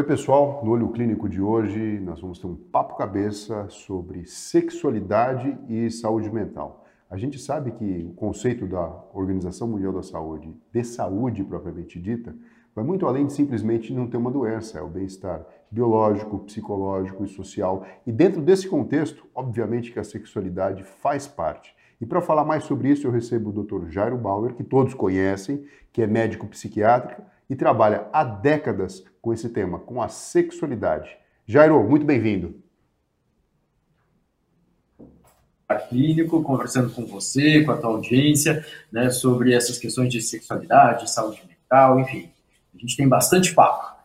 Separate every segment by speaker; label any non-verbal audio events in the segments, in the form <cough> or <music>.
Speaker 1: Oi, pessoal. No Olho Clínico de hoje, nós vamos ter um papo cabeça sobre sexualidade e saúde mental. A gente sabe que o conceito da Organização Mundial da Saúde, de saúde propriamente dita, vai muito além de simplesmente não ter uma doença, é o bem-estar biológico, psicológico e social. E dentro desse contexto, obviamente que a sexualidade faz parte. E para falar mais sobre isso, eu recebo o Dr. Jairo Bauer, que todos conhecem, que é médico psiquiátrico e trabalha há décadas com esse tema, com a sexualidade. Jairo, muito bem-vindo.
Speaker 2: Clínico, conversando com você, com a tua audiência, né, sobre essas questões de sexualidade, saúde mental, enfim. A gente tem bastante papo.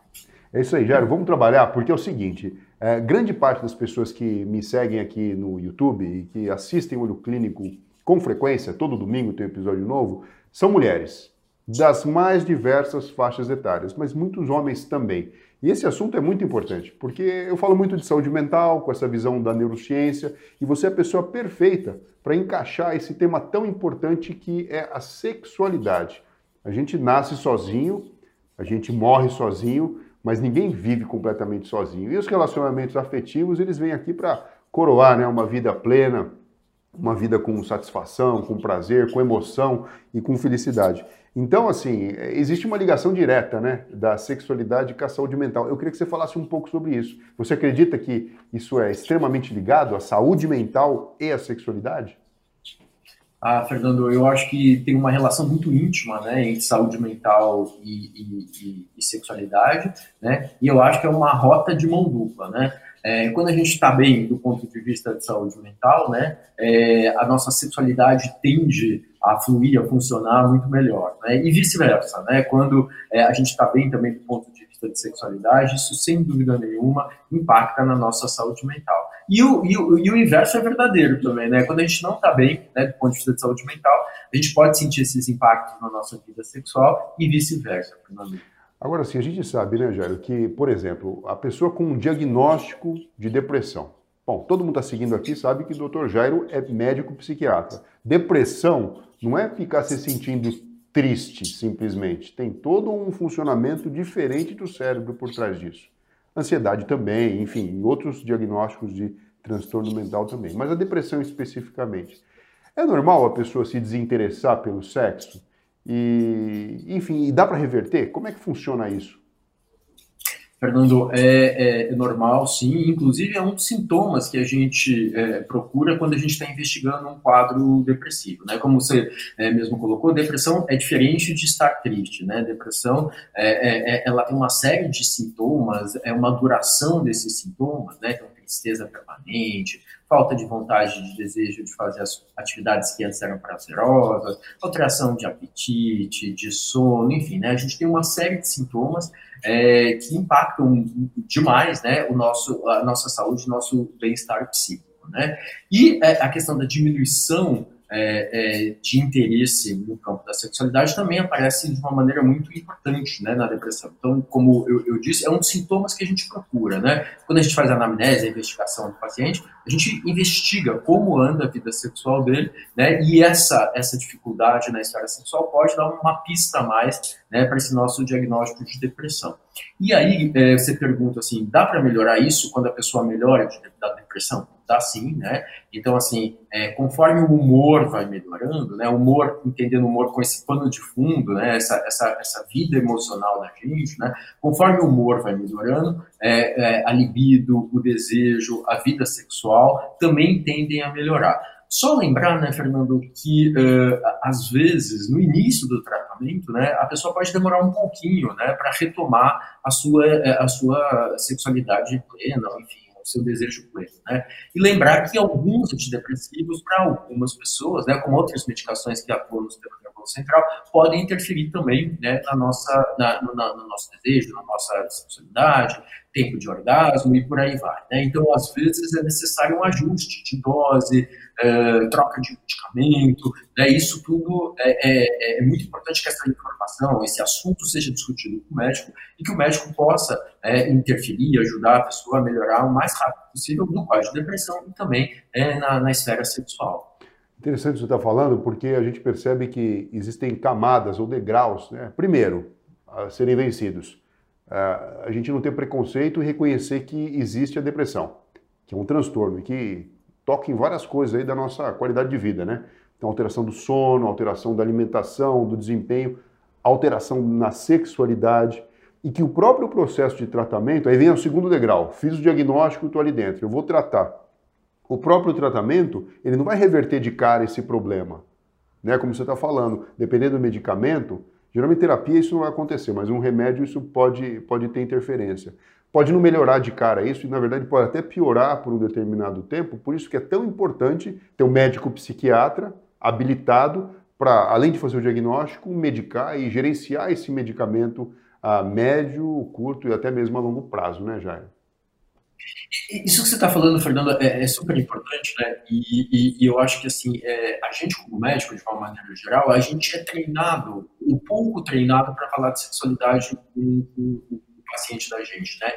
Speaker 1: É isso aí, Jairo. Vamos trabalhar, porque é o seguinte: é, grande parte das pessoas que me seguem aqui no YouTube e que assistem o Olho Clínico com frequência, todo domingo tem um episódio novo, são mulheres das mais diversas faixas etárias, mas muitos homens também. E esse assunto é muito importante, porque eu falo muito de saúde mental, com essa visão da neurociência, e você é a pessoa perfeita para encaixar esse tema tão importante que é a sexualidade. A gente nasce sozinho, a gente morre sozinho, mas ninguém vive completamente sozinho. E os relacionamentos afetivos, eles vêm aqui para coroar né, uma vida plena, uma vida com satisfação, com prazer, com emoção e com felicidade. Então, assim, existe uma ligação direta, né, da sexualidade com a saúde mental. Eu queria que você falasse um pouco sobre isso. Você acredita que isso é extremamente ligado à saúde mental e à sexualidade?
Speaker 2: Ah, Fernando, eu acho que tem uma relação muito íntima, né, entre saúde mental e, e, e, e sexualidade, né, e eu acho que é uma rota de mão dupla, né. É, quando a gente está bem do ponto de vista de saúde mental, né, é, a nossa sexualidade tende a fluir, a funcionar muito melhor, né? E vice-versa, né? Quando é, a gente está bem também do ponto de vista de sexualidade, isso sem dúvida nenhuma impacta na nossa saúde mental. E o, e o, e o inverso é verdadeiro também, né? Quando a gente não está bem, né, do ponto de vista de saúde mental, a gente pode sentir esses impactos na nossa vida sexual e vice-versa,
Speaker 1: Agora sim, a gente sabe, né, Jairo, que, por exemplo, a pessoa com um diagnóstico de depressão, Bom, todo mundo está seguindo aqui sabe que o Dr. Jairo é médico psiquiatra. Depressão não é ficar se sentindo triste simplesmente. Tem todo um funcionamento diferente do cérebro por trás disso. Ansiedade também, enfim, outros diagnósticos de transtorno mental também. Mas a depressão especificamente. É normal a pessoa se desinteressar pelo sexo? E, enfim, e dá para reverter? Como é que funciona isso?
Speaker 2: Fernando, é, é, é, normal, sim. Inclusive, é um dos sintomas que a gente é, procura quando a gente está investigando um quadro depressivo. Né? Como você é, mesmo colocou, depressão é diferente de estar triste. Né? Depressão, é, é, ela tem uma série de sintomas, é uma duração desses sintomas, né? Então, tristeza permanente, falta de vontade, de desejo de fazer as atividades que antes eram prazerosas, alteração de apetite, de sono, enfim, né? A gente tem uma série de sintomas é, que impactam demais, né, o nosso, a nossa saúde, nosso bem-estar psíquico, né? E é, a questão da diminuição é, é, de interesse no campo da sexualidade também aparece de uma maneira muito importante né, na depressão. Então, como eu, eu, disse, é um dos sintomas que a gente procura. Né? Quando a gente faz a anamnese, a investigação do paciente, a gente investiga como anda a vida sexual dele, né, e essa, essa dificuldade na esfera sexual pode dar uma pista a mais né, para esse nosso diagnóstico de depressão. E aí é, você pergunta assim, dá para melhorar isso quando a pessoa melhora da depressão? Dá sim, né? Então, assim, é, conforme o humor vai melhorando, né? O humor, entendendo o humor com esse pano de fundo, né? Essa, essa, essa vida emocional da gente, né? Conforme o humor vai melhorando, é, é, a libido, o desejo, a vida sexual também tendem a melhorar. Só lembrar, né, Fernando, que uh, às vezes no início do tratamento, né, a pessoa pode demorar um pouquinho, né, para retomar a sua eh, a sua sexualidade plena, enfim, seu desejo pleno, né? E lembrar que alguns antidepressivos para algumas pessoas, né, como outras medicações que atuam no sistema nervoso central, podem interferir também, né, na nossa na, na, no nosso desejo, na nossa sexualidade, tempo de orgasmo e por aí vai. Né? Então, às vezes, é necessário um ajuste de dose, é, troca de medicamento, né? isso tudo é, é, é, muito importante que essa informação, esse assunto seja discutido com o médico e que o médico possa é, interferir, ajudar a pessoa a melhorar o mais rápido possível no quadro de depressão e também é, na, na esfera sexual.
Speaker 1: Interessante você estar falando, porque a gente percebe que existem camadas ou degraus, né? primeiro, a serem vencidos a gente não ter preconceito e reconhecer que existe a depressão, que é um transtorno e que toca em várias coisas aí da nossa qualidade de vida, né? Então, alteração do sono, alteração da alimentação, do desempenho, alteração na sexualidade e que o próprio processo de tratamento, aí vem o segundo degrau, fiz o diagnóstico, estou ali dentro, eu vou tratar. O próprio tratamento, ele não vai reverter de cara esse problema, né? Como você está falando, dependendo do medicamento, geralmente terapia isso não vai acontecer, mas um remédio isso pode, pode ter interferência. Pode não melhorar de cara isso e, na verdade, pode até piorar por um determinado tempo, por isso que é tão importante ter um médico psiquiatra habilitado para, além de fazer o diagnóstico, medicar e gerenciar esse medicamento a médio, curto e até mesmo a longo prazo, né, Jair?
Speaker 2: Isso que você está falando, Fernando, é, é, super importante, né? E, e, e eu acho que assim, é, a gente como médico, de uma maneira geral, a gente é treinado, um pouco treinado para falar de sexualidade com, com, paciente da gente, né?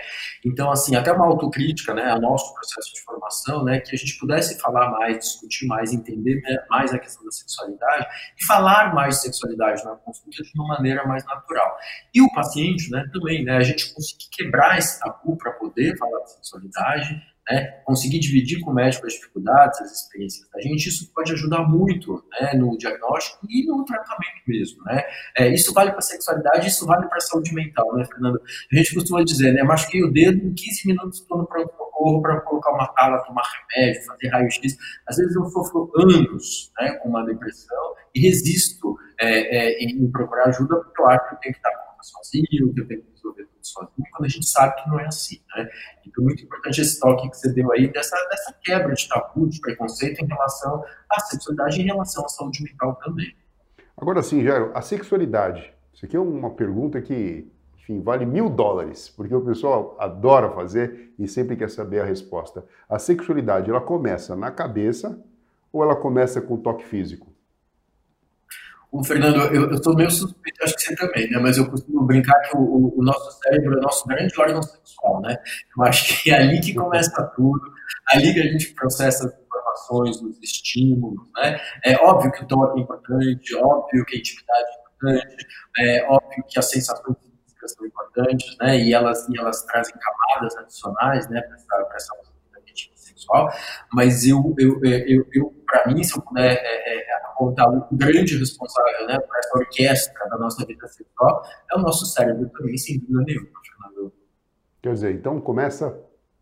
Speaker 2: Então, assim, até uma autocrítica, né, ao nosso processo de formação, né, que a gente pudesse falar mais, discutir mais, entender mais a questão da sexualidade e falar mais de sexualidade na consulta de uma maneira mais natural. E o paciente, né, também, né, a gente conseguir quebrar esse tabu para poder falar de sexualidade, né, conseguir dividir com o médico as dificuldades, as experiências da gente, isso pode ajudar muito né, no diagnóstico e no tratamento mesmo. Né? É, isso vale para a sexualidade, isso vale para saúde mental, né, Fernando? A gente costuma dizer, né, machuquei o dedo, em 15 minutos estou no pronto-socorro para colocar uma tala, tomar remédio, fazer raio-x. Às vezes eu sofro anos né, com uma depressão e resisto é, é, em procurar ajuda porque eu acho que eu tenho que estar sozinho, que eu tenho que resolver tudo sozinho, quando a gente sabe que não é assim, né? Então, muito importante esse toque que você deu aí dessa, dessa quebra de tabu, de preconceito em relação à sexualidade e em relação à saúde mental também.
Speaker 1: Agora sim, Jairo, a sexualidade. Isso aqui é uma pergunta que, enfim, vale mil dólares, porque o pessoal adora fazer e sempre quer saber a resposta. A sexualidade, ela começa na cabeça ou ela começa com o toque físico?
Speaker 2: O Fernando, eu, sou meio suspeito, acho que você também, né? Mas eu costumo brincar que o, o, nosso cérebro é o nosso grande órgão sexual, né? Eu acho que é ali que começa tudo, ali que a gente processa as informações, os estímulos, né? É óbvio que o toque é importante, óbvio que a intimidade é importante, é óbvio que as sensações físicas são importantes, né? E elas, e elas trazem camadas adicionais, né? Para essa, essa sexual, mas eu, eu, eu, eu para mim, se eu puder é, é, apontar o grande responsável né, por essa orquestra da nossa vida sexual, é o nosso cérebro também, sem dúvida nenhuma.
Speaker 1: Quer dizer, então começa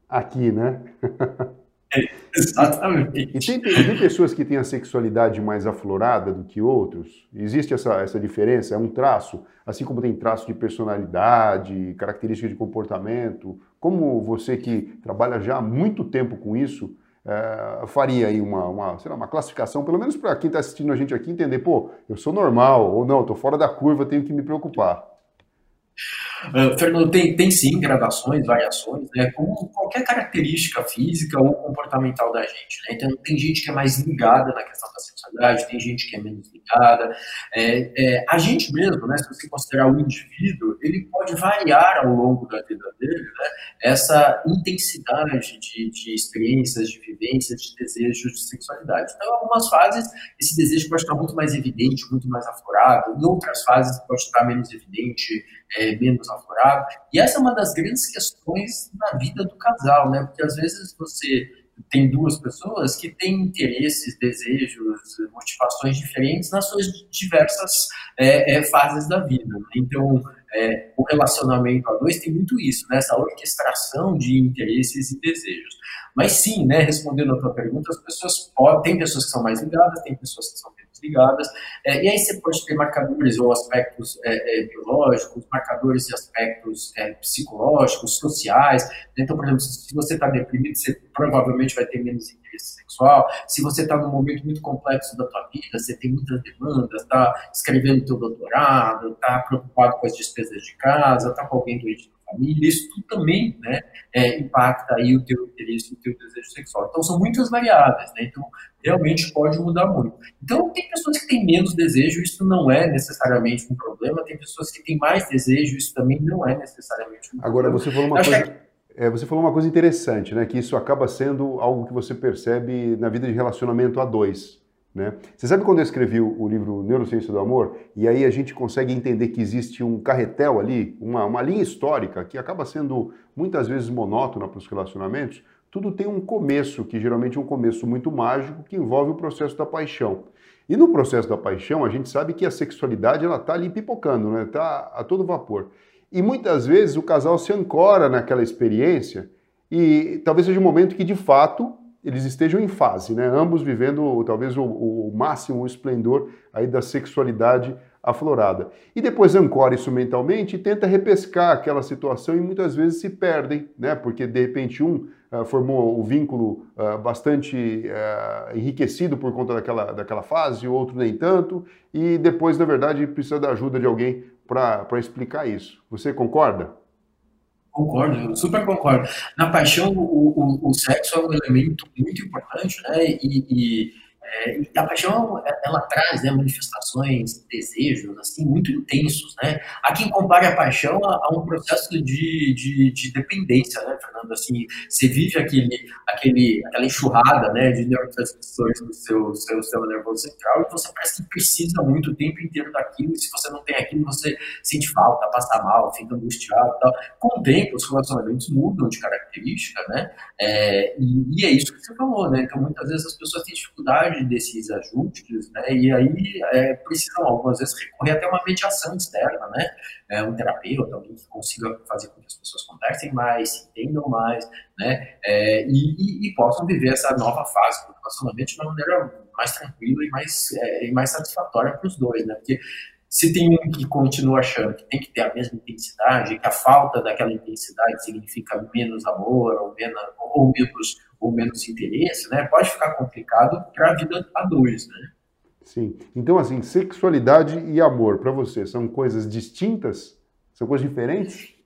Speaker 1: aqui, né? <laughs>
Speaker 2: É, exatamente. E
Speaker 1: tem, tem, pessoas que têm a sexualidade mais aflorada do que outros? Existe essa, essa diferença? É um traço? Assim como tem traço de personalidade, característica de comportamento? Como você que trabalha já há muito tempo com isso, é, faria aí uma, uma, sei lá, uma classificação, pelo menos para quem está assistindo a gente aqui entender, pô, eu sou normal, ou não, estou fora da curva, tenho que me preocupar.
Speaker 2: Uh, Fernando, tem, tem sim gradações, variações, né, como qualquer característica física ou comportamental da gente. Né? Então, tem gente que é mais ligada na questão da sexualidade, tem gente que é menos ligada. É, é, a gente mesmo, né, se você considerar o indivíduo, ele pode variar ao longo da vida dele né, essa intensidade de, de experiências, de vivências, de desejos de sexualidade. Então, em algumas fases, esse desejo pode estar muito mais evidente, muito mais aflorado, em outras fases, pode estar menos evidente, é, menos aflorado. E essa é uma das grandes questões da vida do casal, né? Porque às vezes você tem duas pessoas que têm interesses, desejos, motivações diferentes nas suas diversas é, é, fases da vida. Né? Então, é, o relacionamento a dois tem muito isso, né? essa orquestração de interesses e desejos. Mas sim, né, respondendo a tua pergunta, as pessoas podem, tem pessoas que são mais ligadas, tem pessoas que são menos ligadas, é, e aí você pode ter marcadores ou aspectos é, é, biológicos, marcadores e aspectos é, psicológicos, sociais. Então, por exemplo, se você está deprimido, você provavelmente vai ter menos interesse sexual. Se você está num momento muito complexo da tua vida, você tem muitas demandas, está escrevendo teu doutorado, está preocupado com as despesas de casa, está com alguém doente família, isso tudo também né, é, impacta aí o teu interesse, o teu desejo sexual. Então, são muitas variáveis, né? Então, realmente pode mudar muito. Então, tem pessoas que têm menos desejo, isso não é necessariamente um problema, tem pessoas que têm mais desejo, isso também não é necessariamente um
Speaker 1: Agora,
Speaker 2: problema.
Speaker 1: Agora, você falou uma coisa... Que... É, você falou uma coisa interessante, né? Que isso acaba sendo algo que você percebe na vida de relacionamento a dois. Né? Você sabe quando eu escrevi o livro Neurociência do Amor? E aí a gente consegue entender que existe um carretel ali, uma, uma linha histórica que acaba sendo muitas vezes monótona para os relacionamentos. Tudo tem um começo, que geralmente é um começo muito mágico, que envolve o processo da paixão. E no processo da paixão, a gente sabe que a sexualidade ela está ali pipocando, né? Está a todo vapor. E muitas vezes o casal se ancora naquela experiência e talvez seja um momento que de fato eles estejam em fase, né? Ambos vivendo talvez o, o máximo, o esplendor aí da sexualidade aflorada. E depois ancora isso mentalmente e tenta repescar aquela situação e muitas vezes se perdem, né? Porque de repente um uh, formou o vínculo uh, bastante uh, enriquecido por conta daquela, daquela fase, o outro nem tanto, e depois, na verdade, precisa da ajuda de alguém para explicar isso. Você concorda?
Speaker 2: Concordo, super concordo. Na paixão, o, o, o sexo é um elemento muito importante, né? E, e é, e a paixão, ela traz né, manifestações, desejos, assim, muito intensos, né? Há quem compare a paixão a, a um processo de, de, de, dependência, né, Fernando? Assim, você vive aquele, aquele, aquela enxurrada, né, de neurotransmissores do seu, seu sistema nervoso central e você parece que precisa muito o tempo inteiro daquilo e se você não tem aquilo, você sente falta, passa mal, fica angustiado tal. Com o tempo, os relacionamentos mudam de característica, né? É, e, e é isso que você falou, né? Então, muitas vezes as pessoas têm dificuldade desses ajustes, né? E aí é, precisam algumas vezes recorrer até uma mediação externa, né? É, um terapeuta, alguém que consiga fazer com que as pessoas conversem mais, se entendam mais, né? É, e, e, e, possam viver essa nova fase do relacionamento de uma maneira mais tranquila e mais, é, e mais satisfatória para os dois, né? Porque se tem um que continua achando que tem que ter a mesma intensidade, que a falta daquela intensidade significa menos amor ou menos, ou menos ou menos interesse, né, pode ficar complicado para a vida a dois, né?
Speaker 1: Sim. Então, assim, sexualidade e amor, para você, são coisas distintas? São coisas diferentes?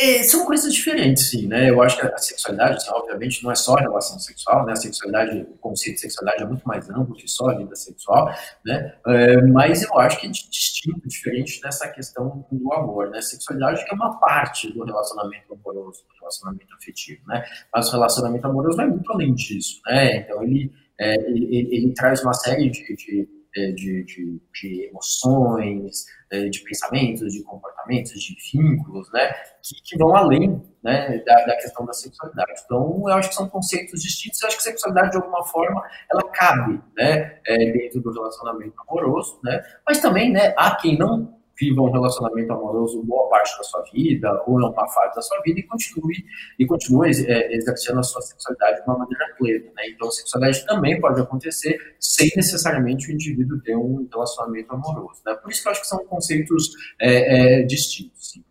Speaker 2: É, são coisas diferentes, sim, né? Eu acho que a sexualidade, obviamente, não é só relação sexual, né? A sexualidade, o conceito de sexualidade é muito mais amplo que só a vida sexual, né? É, mas eu acho que é distinto, diferente dessa questão do amor, né? A sexualidade é uma parte do relacionamento amoroso, do relacionamento afetivo, né? Mas o relacionamento amoroso vai muito além disso, né? Então, ele, é, ele, ele, traz uma série de, de é, de, de, de, emoções, é, de pensamentos, de comportamentos, de vínculos, né, que, que vão além né, da, da, questão da sexualidade. Então, eu acho que são conceitos distintos. Eu acho que sexualidade, de alguma forma, ela cabe né, é, dentro do relacionamento amoroso, né, mas também né, há quem não viva um relacionamento amoroso boa parte da sua vida ou em uma fase da sua vida e continue e continue é, exercendo a sua sexualidade de uma maneira plena. Né? Então, sexualidade também pode acontecer sem necessariamente o indivíduo ter um relacionamento amoroso. Né? Por isso que eu acho que são conceitos é, é, distintos. Sim.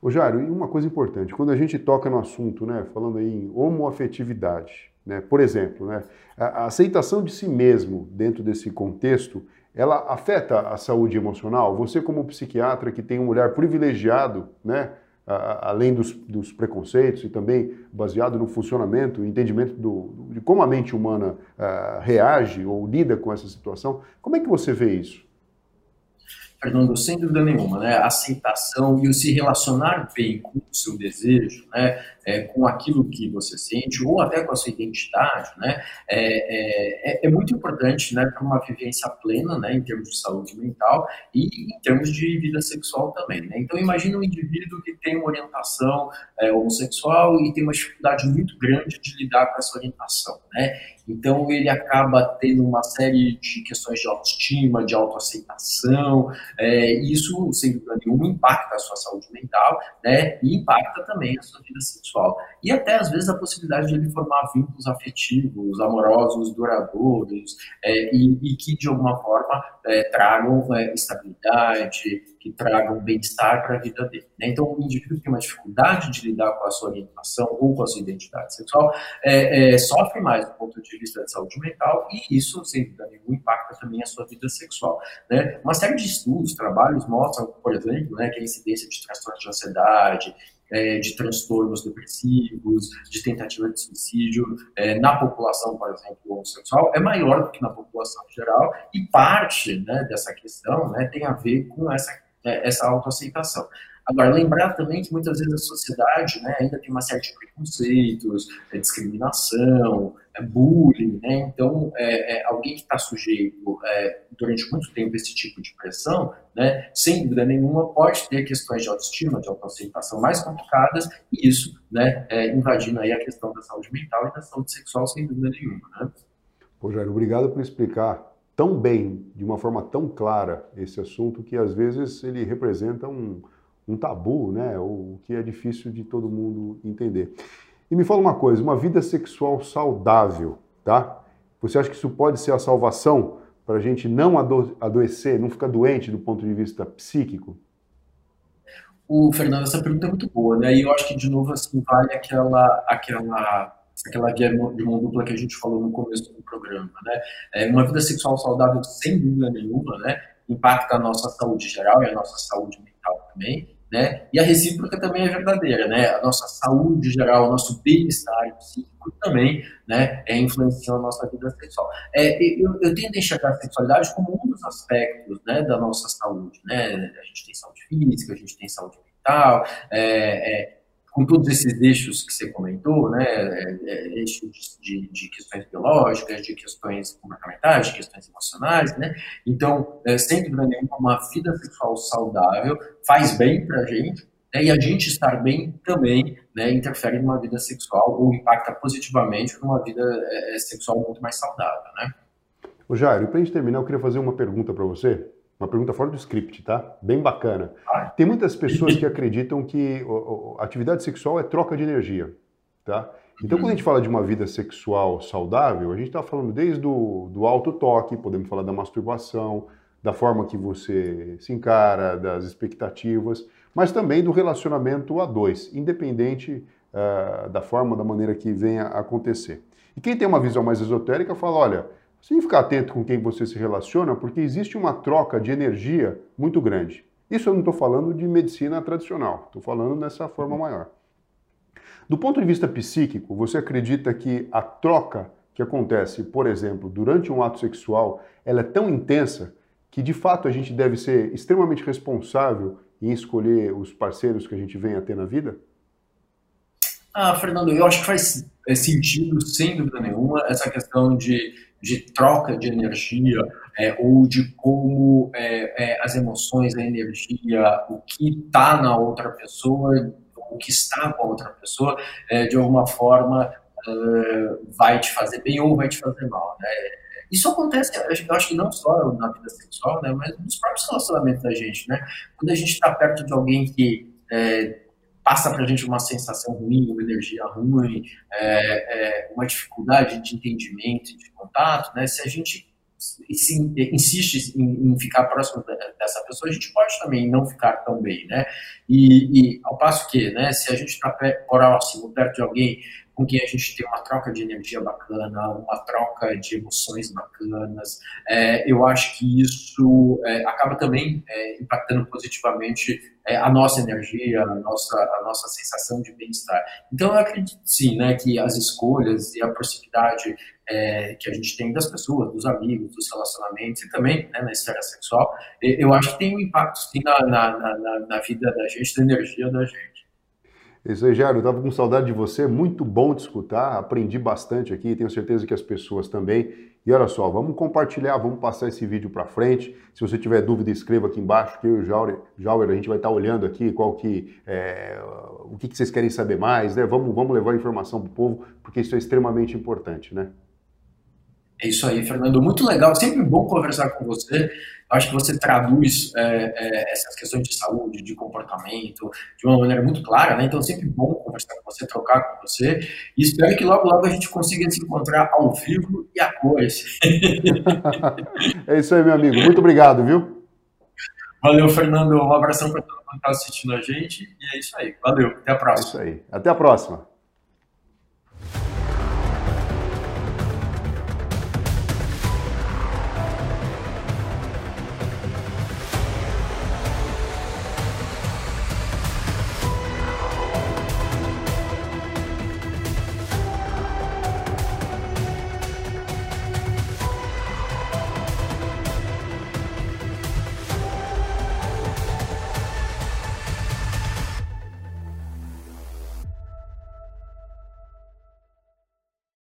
Speaker 1: Ô Jário, e uma coisa importante, quando a gente toca no assunto, né, falando aí em homoafetividade, né, por exemplo, né, a aceitação de si mesmo dentro desse contexto ela afeta a saúde emocional? Você, como psiquiatra que tem um olhar privilegiado, né, além dos, dos preconceitos e também baseado no funcionamento, entendimento do, de como a mente humana uh, reage ou lida com essa situação, como é que você vê isso?
Speaker 2: Fernando, sem dúvida nenhuma, né? A aceitação e o se relacionar bem com o seu desejo, né? É, com aquilo que você sente ou até com a sua identidade, né? É, é, é muito importante, né? Para uma vivência plena, né? Em termos de saúde mental e em termos de vida sexual também, né? Então, imagine um indivíduo que tem uma orientação é, homossexual e tem uma dificuldade muito grande de lidar com essa orientação, né? Então, ele acaba tendo uma série de questões de autoestima, de autoaceitação, é, isso, sem dúvida nenhuma, impacta a sua saúde mental, né, e impacta também a sua vida sexual. E até, às vezes, a possibilidade de ele formar vínculos afetivos, amorosos, duradouros, é, e, e, que, de alguma forma, é, tragam é, estabilidade, que tragam bem-estar para a vida dele. Né? Então, o indivíduo que tem uma dificuldade de lidar com a sua orientação ou com a sua identidade sexual é, é, sofre mais do ponto de vista de saúde mental e isso, sem dúvida nenhuma, impacta também a sua vida sexual. Né? Uma série de estudos, trabalhos mostram, por exemplo, né, que a incidência de transtornos de ansiedade, é, de transtornos depressivos, de tentativa de suicídio é, na população, por exemplo, homossexual, é maior do que na população geral, e parte né, dessa questão né, tem a ver com essa é, essa autoaceitação. Agora, lembrar também que muitas vezes a sociedade né, ainda tem uma série de preconceitos, é, discriminação, é, bullying, né? Então, é, é alguém que está sujeito é, durante muito tempo a esse tipo de pressão, né, sem dúvida nenhuma, pode ter questões de autoestima, de autoaceitação mais complicadas, e isso né, é, invadindo aí a questão da saúde mental e da saúde sexual, sem dúvida nenhuma. Né?
Speaker 1: Pô, Jair, obrigado por explicar tão bem, de uma forma tão clara, esse assunto que às vezes ele representa um, um tabu, né? O que é difícil de todo mundo entender. E me fala uma coisa, uma vida sexual saudável, tá? Você acha que isso pode ser a salvação para a gente não ado adoecer, não ficar doente do ponto de vista psíquico?
Speaker 2: O Fernando, essa pergunta é muito boa, né? E eu acho que de novo assim vale aquela aquela aquela guia de mão dupla que a gente falou no começo do programa, né? É, uma vida sexual saudável, sem dúvida nenhuma, né? Impacta a nossa saúde geral e a nossa saúde mental também, né? E a recíproca também é verdadeira, né? A nossa saúde geral, o nosso bem-estar psíquico também, né? É influenciando a nossa vida sexual. É, eu, eu tento enxergar a sexualidade como um dos aspectos, né? Da nossa saúde, né? A gente tem saúde física, a gente tem saúde mental, é, é com todos esses eixos que você comentou, né, é, é, eixos de, de, questões biológicas, de questões comportamentais, de questões emocionais, né, então, é, sem dúvida nenhuma, uma vida sexual saudável faz bem para a gente, né, e a gente estar bem também né, interfere numa vida sexual ou impacta positivamente numa vida é, sexual muito mais saudável, né.
Speaker 1: Ô Jairo, para a gente terminar, eu queria fazer uma pergunta para você, uma pergunta fora do script, tá? Bem bacana. Tem muitas pessoas que acreditam que a atividade sexual é troca de energia, tá? Então, quando a gente fala de uma vida sexual saudável, a gente está falando desde do, do auto-toque, podemos falar da masturbação, da forma que você se encara, das expectativas, mas também do relacionamento a dois, independente uh, da forma, da maneira que venha a acontecer. E quem tem uma visão mais esotérica fala, olha, que ficar atento com quem você se relaciona, porque existe uma troca de energia muito grande. Isso eu não estou falando de medicina tradicional, estou falando nessa forma maior. Do ponto de vista psíquico, você acredita que a troca que acontece, por exemplo, durante um ato sexual, ela é tão intensa que de fato a gente deve ser extremamente responsável em escolher os parceiros que a gente vem a ter na vida?
Speaker 2: Ah, Fernando, eu acho que faz é, sentido, sem dúvida nenhuma, essa questão de de troca de energia é, ou de como é, é, as emoções, a energia, o que está na outra pessoa, o que está com a outra pessoa, é, de alguma forma vai te fazer bem ou vai te fazer mal. Né? Isso acontece, eu acho que não só na vida sexual, né, mas nos próprios relacionamentos da gente. Né? Quando a gente está perto de alguém que é, passa para a gente uma sensação ruim, uma energia ruim, é, é, uma dificuldade de entendimento, de contato, né? Se a gente se insiste em, em, ficar próximo dessa pessoa, a gente pode também não ficar tão bem, né? E, e ao passo que, né, se a gente está próximo, perto de alguém com quem a gente tem uma troca de energia bacana, uma troca de emoções bacanas. É, eu acho que isso é, acaba também é, impactando positivamente é, a nossa energia, a nossa, a nossa sensação de bem-estar. Então, eu acredito sim, né, que as escolhas e a proximidade é, que a gente tem das pessoas, dos amigos, dos relacionamentos e também né, na esfera sexual, eu acho que tem um impacto sim na, na, na, na vida da gente, da energia da gente.
Speaker 1: Isso aí, Jairo, eu estava com saudade de você, muito bom te escutar, aprendi bastante aqui, tenho certeza que as pessoas também. E olha só, vamos compartilhar, vamos passar esse vídeo para frente. Se você tiver dúvida, escreva aqui embaixo, que eu e o Jauer, a gente vai estar tá olhando aqui qual que, é, o que, que vocês querem saber mais, né? Vamos, vamos levar a informação para o povo, porque isso é extremamente importante, né?
Speaker 2: É isso aí, Fernando. Muito legal, sempre bom conversar com você. Acho que você traduz é, é, essas questões de saúde, de comportamento, de uma maneira muito clara, né? Então, sempre bom conversar com você, trocar com você. E espero que logo, logo a gente consiga se encontrar ao vivo e a cores. <laughs>
Speaker 1: é isso aí, meu amigo. Muito obrigado, viu?
Speaker 2: Valeu, Fernando. Um abração para todo mundo que está assistindo a gente. E é isso aí. Valeu. Até a próxima.
Speaker 1: É isso aí. Até a próxima.